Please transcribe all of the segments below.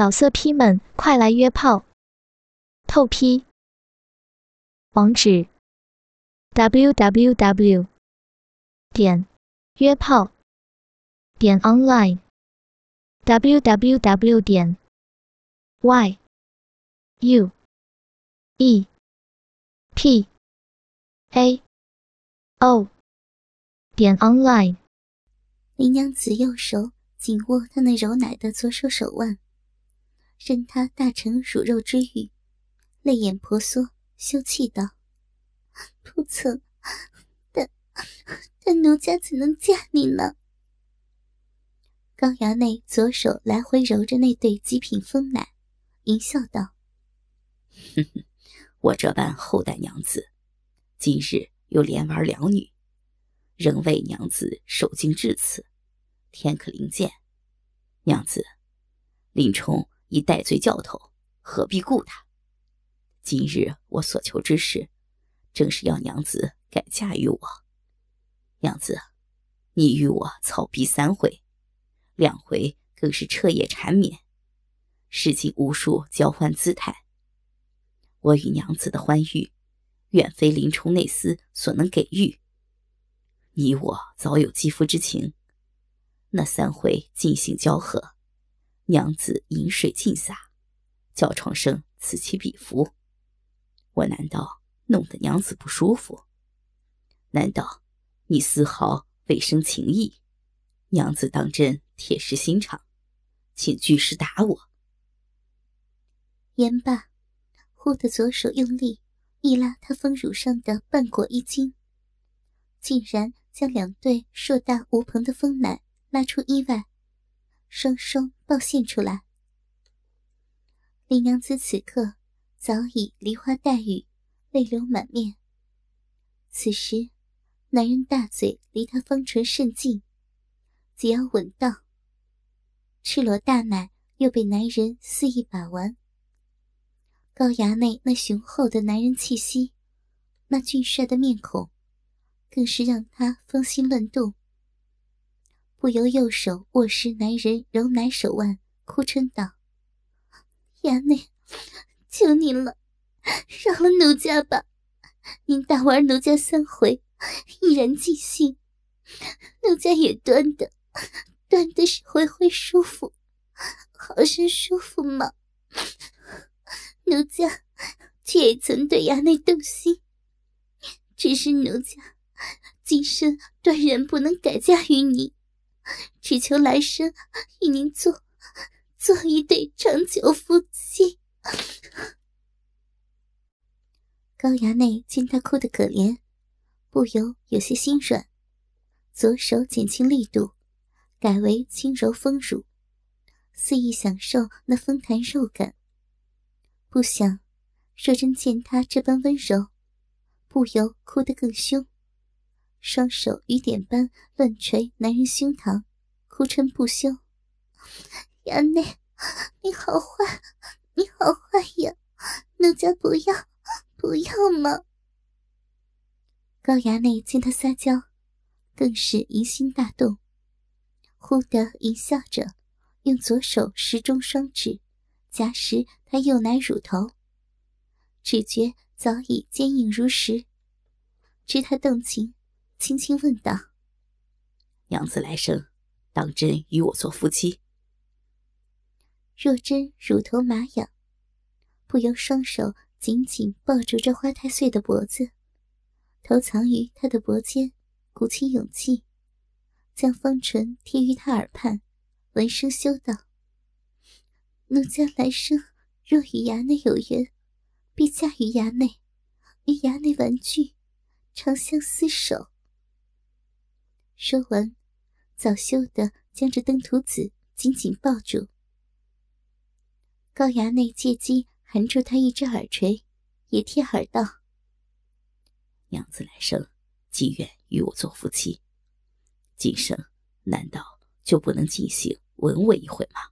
老色批们，快来约炮！透批。网址：w w w 点约炮点 online w w w 点 y u e p a o 点 online。林娘子右手紧握他那柔奶的左手手腕。任他大成乳肉之欲，泪眼婆娑，羞气道：“不曾，但但奴家怎能嫁你呢？”高衙内左手来回揉着那对极品丰奶，淫笑道：“，我这般厚待娘子，今日又连玩两女，仍为娘子受惊至此，天可灵见。娘子，林冲。”已戴罪教头，何必顾他？今日我所求之事，正是要娘子改嫁于我。娘子，你与我草逼三回，两回更是彻夜缠绵，试尽无数交换姿态。我与娘子的欢愉，远非林冲内厮所能给予。你我早有肌肤之情，那三回尽兴交合。娘子饮水尽洒，叫床声此起彼伏。我难道弄得娘子不舒服？难道你丝毫未生情意？娘子当真铁石心肠，请巨石打我。言罢，忽的左手用力一拉他丰乳上的半裹衣襟，竟然将两对硕大无朋的丰奶拉出衣外。双双暴现出来。林娘子此刻早已梨花带雨，泪流满面。此时，男人大嘴离她芳唇甚近，只要吻到，赤裸大奶又被男人肆意把玩。高衙内那雄厚的男人气息，那俊帅的面孔，更是让他芳心乱动。不由右手握实男人柔奶手腕，哭嗔道：“衙内，求您了，饶了奴家吧！您大玩奴家三回，已然尽兴，奴家也端的，端的是回回舒服，好生舒服嘛。奴家却也曾对衙内动心，只是奴家今生断然不能改嫁于你。”只求来生与您做做一对长久夫妻。高衙内见他哭得可怜，不由有些心软，左手减轻力度，改为轻柔丰乳，肆意享受那丰弹肉感。不想若真见他这般温柔，不由哭得更凶。双手雨点般乱捶男人胸膛，哭嗔不休：“衙内，你好坏，你好坏呀！奴家不要，不要嘛！”高衙内见他撒娇，更是疑心大动，忽地一笑着，用左手食中双指夹实他右奶乳头，只觉早已坚硬如石，知他动情。轻轻问道：“娘子来生，当真与我做夫妻？”若真乳头麻痒，不由双手紧紧抱住这花太岁的脖子，头藏于他的脖间，鼓起勇气，将方唇贴于他耳畔，闻声羞道：“奴家来生若与衙内有缘，必嫁于衙内，与衙内玩具，长相厮守。”说完，早羞的将这登徒子紧紧抱住。高衙内借机含住他一只耳垂，也贴耳道：“娘子来生，既愿与我做夫妻，今生难道就不能尽兴吻我一回吗？”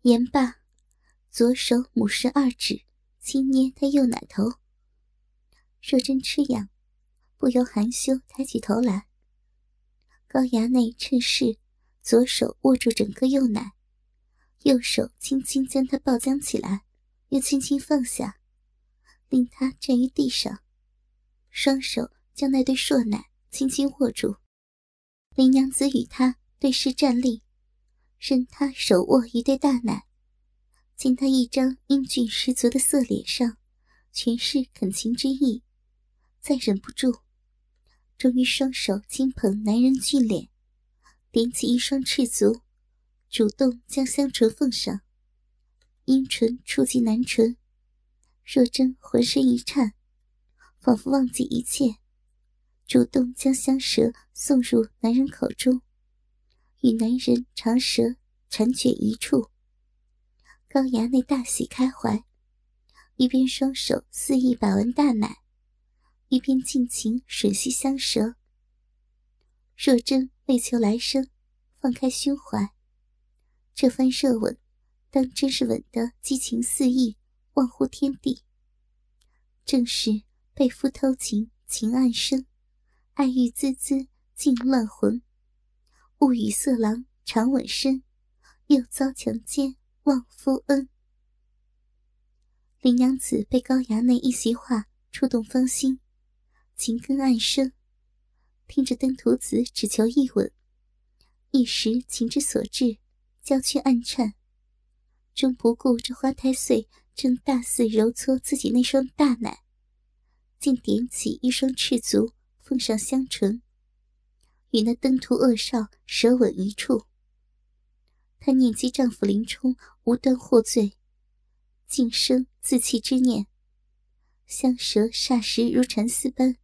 言罢，左手母食二指轻捏他右奶头，若真吃痒。不由含羞抬起头来，高衙内趁势，左手握住整个右奶，右手轻轻将他抱将起来，又轻轻放下，令他站于地上，双手将那对硕奶轻轻握住。林娘子与他对视站立，任他手握一对大奶，见他一张英俊十足的色脸上全是恳情之意，再忍不住，终于双手轻捧男人俊脸，点起一双赤足，主动将香唇奉上，阴唇触及男唇，若真浑身一颤，仿佛忘记一切。主动将香舌送入男人口中，与男人长舌缠卷一处。高衙内大喜开怀，一边双手肆意把玩大奶，一边尽情吮吸香舌。若真为求来生，放开胸怀，这番热吻，当真是吻得激情四溢，忘乎天地。正是被夫偷情，情暗生。爱欲滋滋尽乱魂，误与色狼长吻身，又遭强奸忘夫恩。林娘子被高衙内一席话触动芳心，情根暗生，听着登徒子只求一吻，一时情之所至，娇躯暗颤，终不顾这花太岁正大肆揉搓自己那双大奶，竟点起一双赤足。奉上香唇，与那登徒恶少舌吻一处。她念及丈夫林冲无端获罪，竟生自弃之念。香舌霎时如蚕丝般，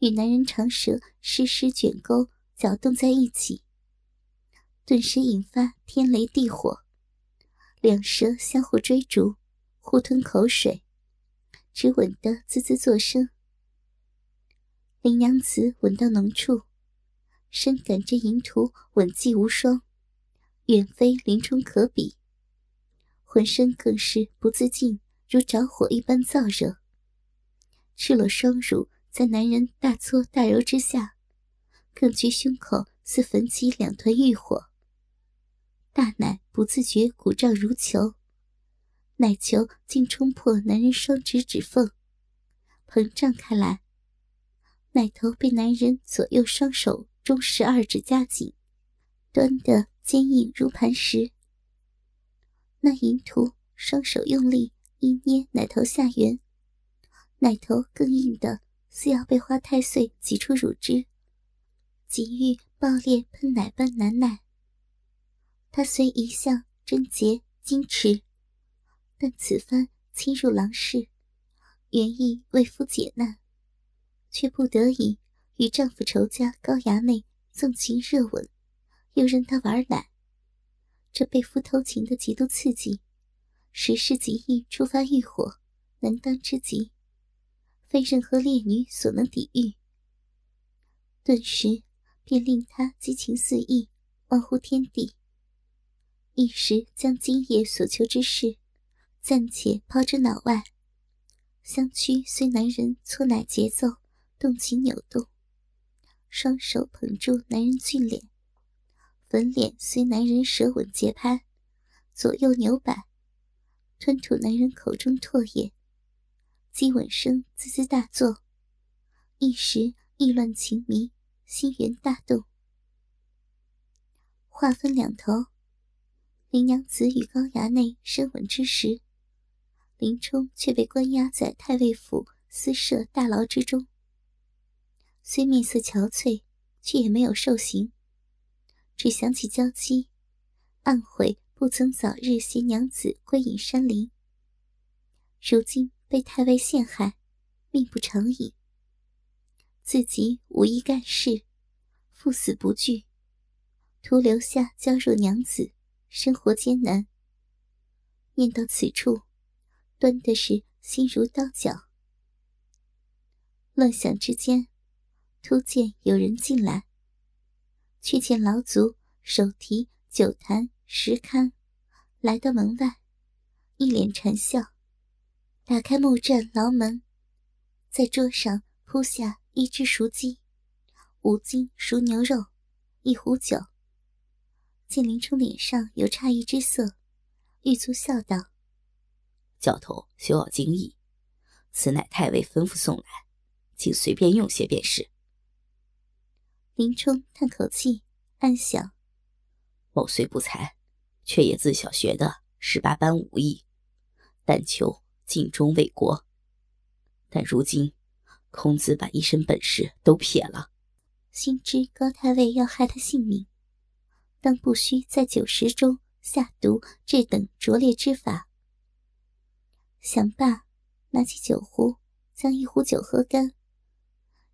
与男人长舌湿湿卷钩搅动在一起，顿时引发天雷地火，两舌相互追逐，互吞口水，只吻得滋滋作声。林娘子吻到浓处，深感这淫徒吻技无双，远非林冲可比，浑身更是不自禁如着火一般燥热。赤裸双乳在男人大搓大揉之下，更觉胸口似焚起两团欲火，大奶不自觉鼓胀如球，奶球竟冲破男人双指指缝，膨胀开来。奶头被男人左右双手中十二指夹紧，端得坚硬如磐石。那淫徒双手用力一捏奶头下缘，奶头更硬的似要被花太岁挤出乳汁，急欲爆裂喷奶般难耐。他虽一向贞洁矜持，但此番侵入郎室，原意为夫解难。却不得已与丈夫仇家高衙内纵情热吻，又任他玩奶，这被夫偷情的极度刺激，实是极易触发欲火，难当之极，非任何烈女所能抵御。顿时便令他激情四溢，忘乎天地，一时将今夜所求之事暂且抛之脑外，香躯随男人搓奶节奏。动情扭动，双手捧住男人俊脸，粉脸随男人舌吻节拍，左右扭摆，吞吐男人口中唾液，激吻声滋滋大作，一时意乱情迷，心猿大动。话分两头，林娘子与高衙内深吻之时，林冲却被关押在太尉府私设大牢之中。虽面色憔悴，却也没有受刑。只想起娇妻，暗悔不曾早日携娘子归隐山林。如今被太尉陷害，命不长矣。自己无意干事，赴死不惧，徒留下娇弱娘子，生活艰难。念到此处，端的是心如刀绞。乱想之间。突见有人进来，却见老祖手提酒坛石龛，来到门外，一脸馋笑，打开木栈牢门，在桌上铺下一只熟鸡，五斤熟牛肉，一壶酒。见林冲脸上有诧异之色，玉足笑道：“教头休要惊异，此乃太尉吩咐送来，请随便用些便是。”林冲叹口气，暗想：“某虽不才，却也自小学的十八般武艺，但求尽忠为国。但如今孔子把一身本事都撇了，心知高太尉要害他性命，当不需在酒食中下毒这等拙劣之法。”想罢，拿起酒壶，将一壶酒喝干，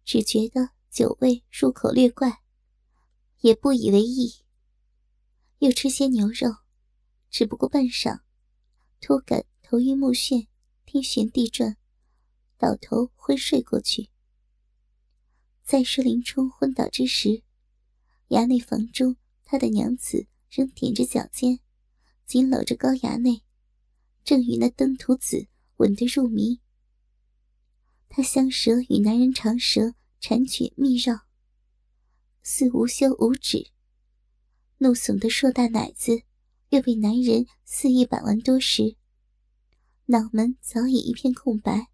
只觉得。酒味入口略怪，也不以为意。又吃些牛肉，只不过半晌，突感头晕目眩，天旋地转，倒头昏睡过去。在说林冲昏倒之时，衙内房中他的娘子仍踮着脚尖，紧搂着高衙内，正与那登徒子吻得入迷。他香舌与男人长舌。缠卷密绕，似无休无止。怒耸的硕大奶子又被男人肆意把玩多时，脑门早已一片空白，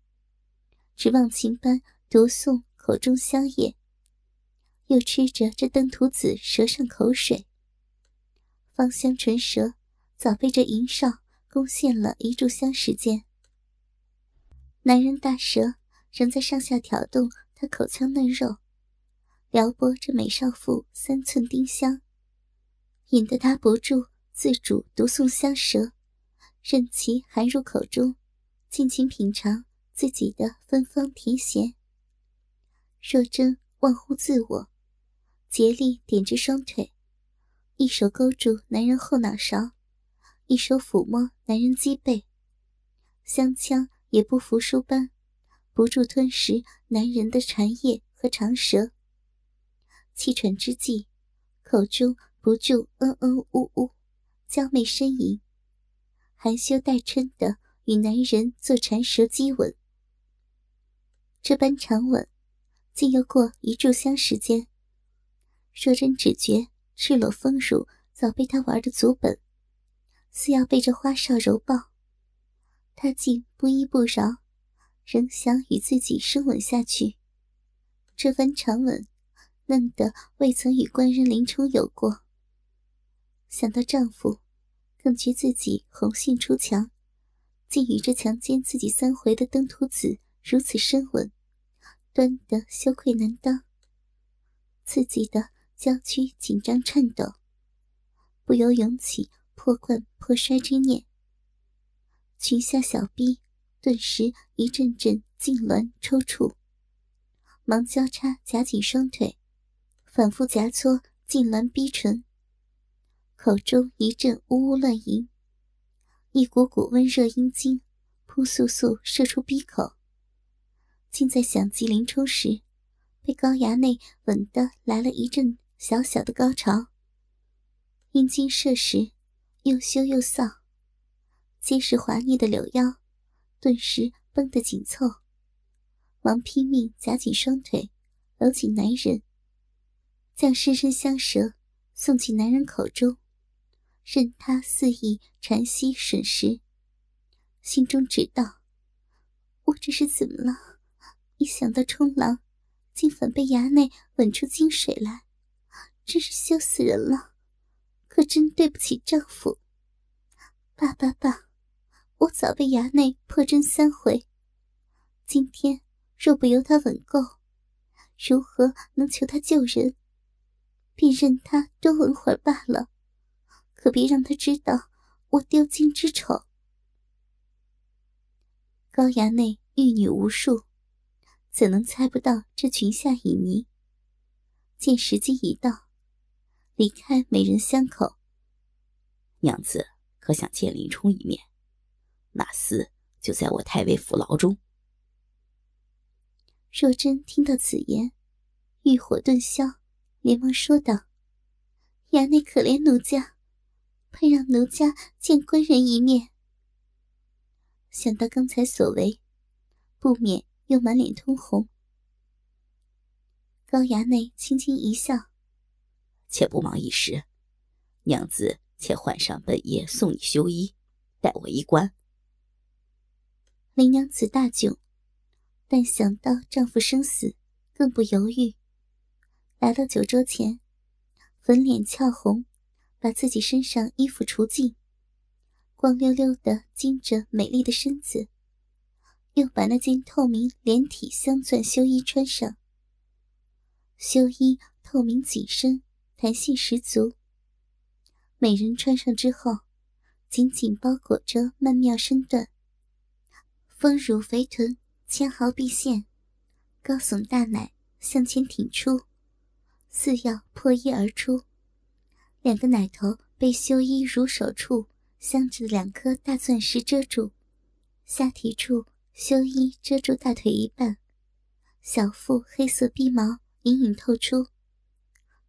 只忘情般读诵口中香液，又吃着这登徒子舌上口水，芳香唇舌早被这淫少攻陷了一炷香时间。男人大舌仍在上下挑动。他口腔嫩肉，撩拨这美少妇三寸丁香，引得他不住自主独诵香舌，任其含入口中，尽情品尝自己的芬芳甜咸。若真忘乎自我，竭力点着双腿，一手勾住男人后脑勺，一手抚摸男人脊背，香腔也不服输般。不住吞食男人的馋液和长舌，气喘之际，口中不住嗯嗯呜呜，娇媚呻吟，含羞带嗔的与男人做缠舌激吻。这般长吻，竟又过一炷香时间。若真只觉赤裸丰乳早被他玩的足本，似要被这花哨揉爆，他竟不依不饶。仍想与自己深吻下去，这番长吻，嫩得未曾与官人林冲有过。想到丈夫，更觉自己红杏出墙，竟与这强奸自己三回的登徒子如此深吻，端得羞愧难当。自己的娇躯紧张颤抖，不由涌起破罐破摔之念。裙下小臂。顿时一阵阵痉挛抽搐，忙交叉夹紧双腿，反复夹搓痉挛逼唇，口中一阵呜呜乱吟，一股股温热阴茎扑簌簌射出鼻口。竟在想及林冲时，被高衙内吻得来了一阵小小的高潮。阴茎射时，又羞又臊，结实滑腻的柳腰。顿时绷得紧凑，忙拼命夹紧双腿，搂紧男人，将深深香舌送进男人口中，任他肆意馋吸吮食。心中只道：“我这是怎么了？一想到冲浪，竟反被衙内吻出金水来，真是羞死人了！可真对不起丈夫。”爸爸爸。我早被衙内破针三回，今天若不由他吻够，如何能求他救人？便任他多吻会儿罢了，可别让他知道我丢金之丑。高衙内玉女无数，怎能猜不到这裙下旖旎？见时机已到，离开美人香口。娘子可想见林冲一面？那厮就在我太尉府牢中。若真听到此言，欲火顿消，连忙说道：“衙内可怜奴家，盼让奴家见官人一面。”想到刚才所为，不免又满脸通红。高衙内轻轻一笑：“且不忙一时，娘子且换上本爷送你休衣。”待我一关。林娘子大窘，但想到丈夫生死，更不犹豫。来到酒桌前，粉脸俏红，把自己身上衣服除尽，光溜溜的精着美丽的身子，又把那件透明连体镶钻修衣穿上。修衣透明紧身，弹性十足。美人穿上之后，紧紧包裹着曼妙身段。丰乳肥臀，纤毫毕现，高耸大奶向前挺出，似要破衣而出。两个奶头被修衣乳手处镶着的两颗大钻石遮住，下体处修衣遮住大腿一半，小腹黑色逼毛隐隐透出，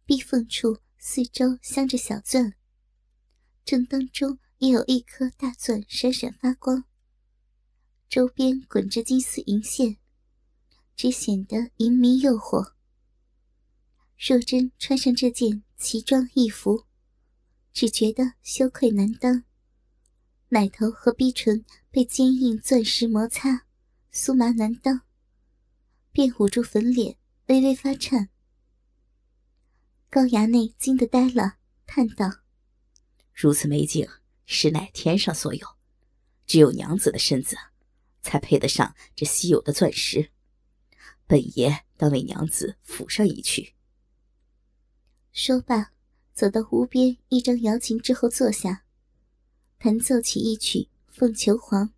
逼缝处四周镶着小钻，正当中也有一颗大钻闪闪发光。周边滚着金丝银线，只显得淫迷诱惑。若真穿上这件奇装异服，只觉得羞愧难当。奶头和逼唇被坚硬钻石摩擦，酥麻难当，便捂住粉脸，微微发颤。高衙内惊得呆了，叹道：“如此美景，实乃天上所有，只有娘子的身子。”才配得上这稀有的钻石，本爷当为娘子抚上一曲。说罢，走到湖边一张瑶琴之后坐下，弹奏起一曲《凤求凰》，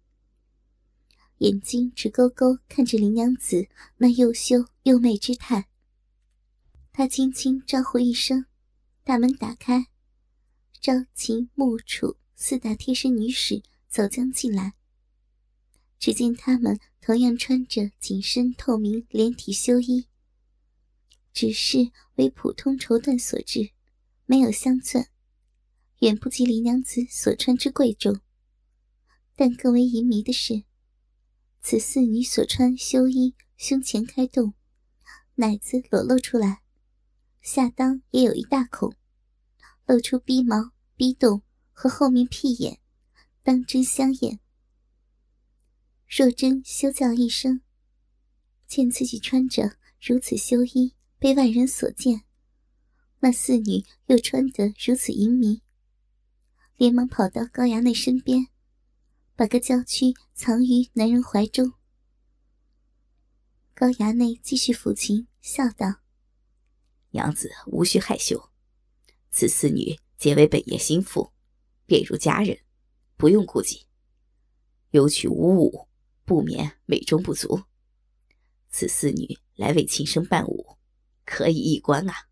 眼睛直勾勾看着林娘子那又羞又媚之态。他轻轻招呼一声，大门打开，朝秦暮楚四大贴身女使走将进来。只见他们同样穿着紧身透明连体修衣，只是为普通绸缎所制，没有镶钻，远不及林娘子所穿之贵重。但更为淫迷的是，此四女所穿修衣胸前开洞，奶子裸露出来，下裆也有一大孔，露出逼毛、逼洞和后面屁眼，当真香艳。若真羞叫一声，见自己穿着如此修衣被外人所见，那四女又穿得如此淫靡，连忙跑到高衙内身边，把个娇躯藏于男人怀中。高衙内继续抚琴，笑道：“娘子无需害羞，此四女皆为本爷心腹，便如家人，不用顾忌。有曲无舞。”不免美中不足，此四女来为琴声伴舞，可以一观啊。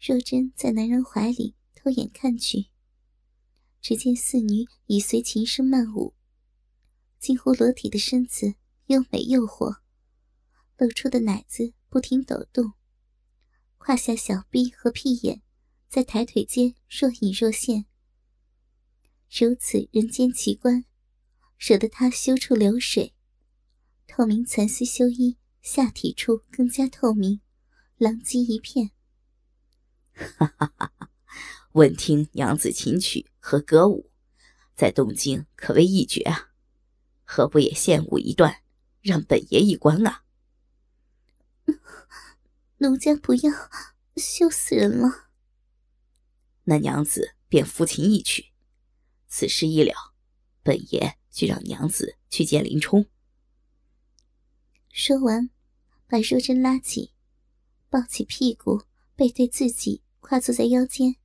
若真在男人怀里偷眼看去，只见四女已随琴声漫舞，近乎裸体的身子又美诱惑，露出的奶子不停抖动，胯下小臂和屁眼在抬腿间若隐若现，如此人间奇观。惹得他羞处流水，透明蚕丝修衣下体处更加透明，狼藉一片。哈哈哈！哈闻听娘子琴曲和歌舞，在东京可谓一绝啊！何不也献舞一段，让本爷一观啊？奴家不要，羞死人了。那娘子便抚琴一曲，此事一了，本爷。就让娘子去见林冲。说完，把若真拉起，抱起屁股，背对自己，跨坐在腰间。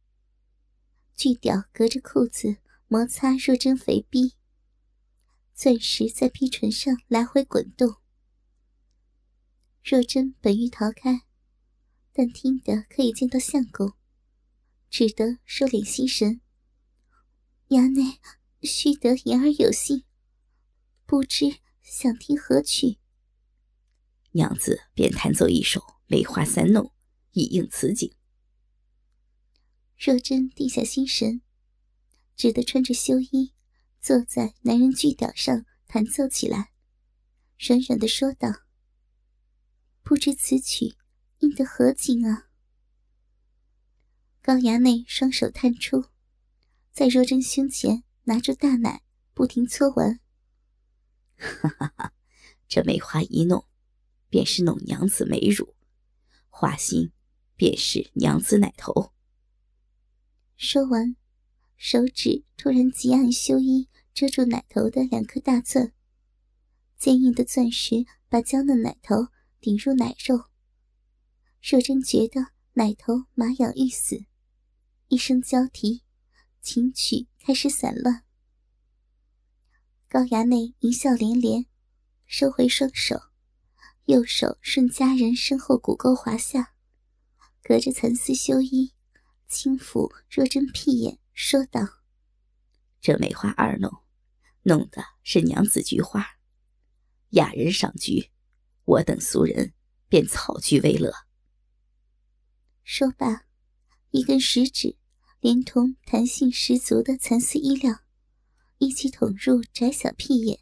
巨屌隔着裤子摩擦若真肥逼，钻石在逼唇上来回滚动。若真本欲逃开，但听得可以见到相公，只得收敛心神。衙内。须得言而有信，不知想听何曲？娘子便弹奏一首《梅花三弄》，以应此景。若真定下心神，只得穿着修衣，坐在男人巨屌上弹奏起来，软软的说道：“不知此曲应得何景啊？”高衙内双手探出，在若真胸前。拿出大奶，不停搓玩。哈哈哈，这梅花一弄，便是弄娘子美乳，花心便是娘子奶头。说完，手指突然急按修衣遮住奶头的两颗大钻，坚硬的钻石把娇嫩奶头顶入奶肉。若真觉得奶头麻痒欲死，一声娇啼，琴曲开始散乱。高衙内一笑连连，收回双手，右手顺佳人身后骨沟滑下，隔着蚕丝修衣。轻抚若真屁眼，说道：“这梅花二弄，弄的是娘子菊花，雅人赏菊，我等俗人便草菊为乐。”说罢，一根食指连同弹性十足的蚕丝衣料，一起捅入窄小屁眼。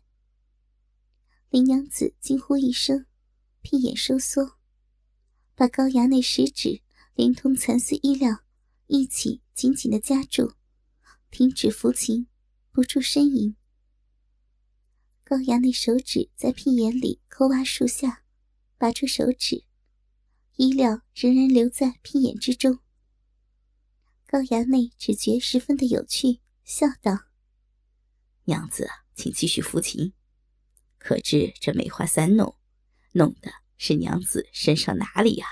林娘子惊呼一声，屁眼收缩，把高衙内食指连同蚕丝衣料。一起紧紧的夹住，停止抚琴，不住呻吟。高衙内手指在屁眼里抠挖数下，拔出手指，衣料仍然留在屁眼之中。高衙内只觉十分的有趣，笑道：“娘子，请继续抚琴。可知这梅花三弄，弄的是娘子身上哪里呀？”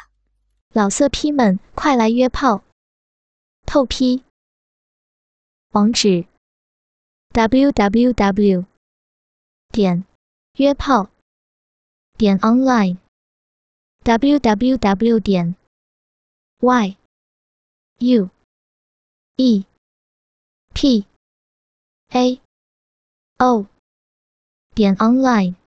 老色批们，快来约炮！透批，网址：w w w. 点约炮点 online w w w. 点 y u e p a o 点 online。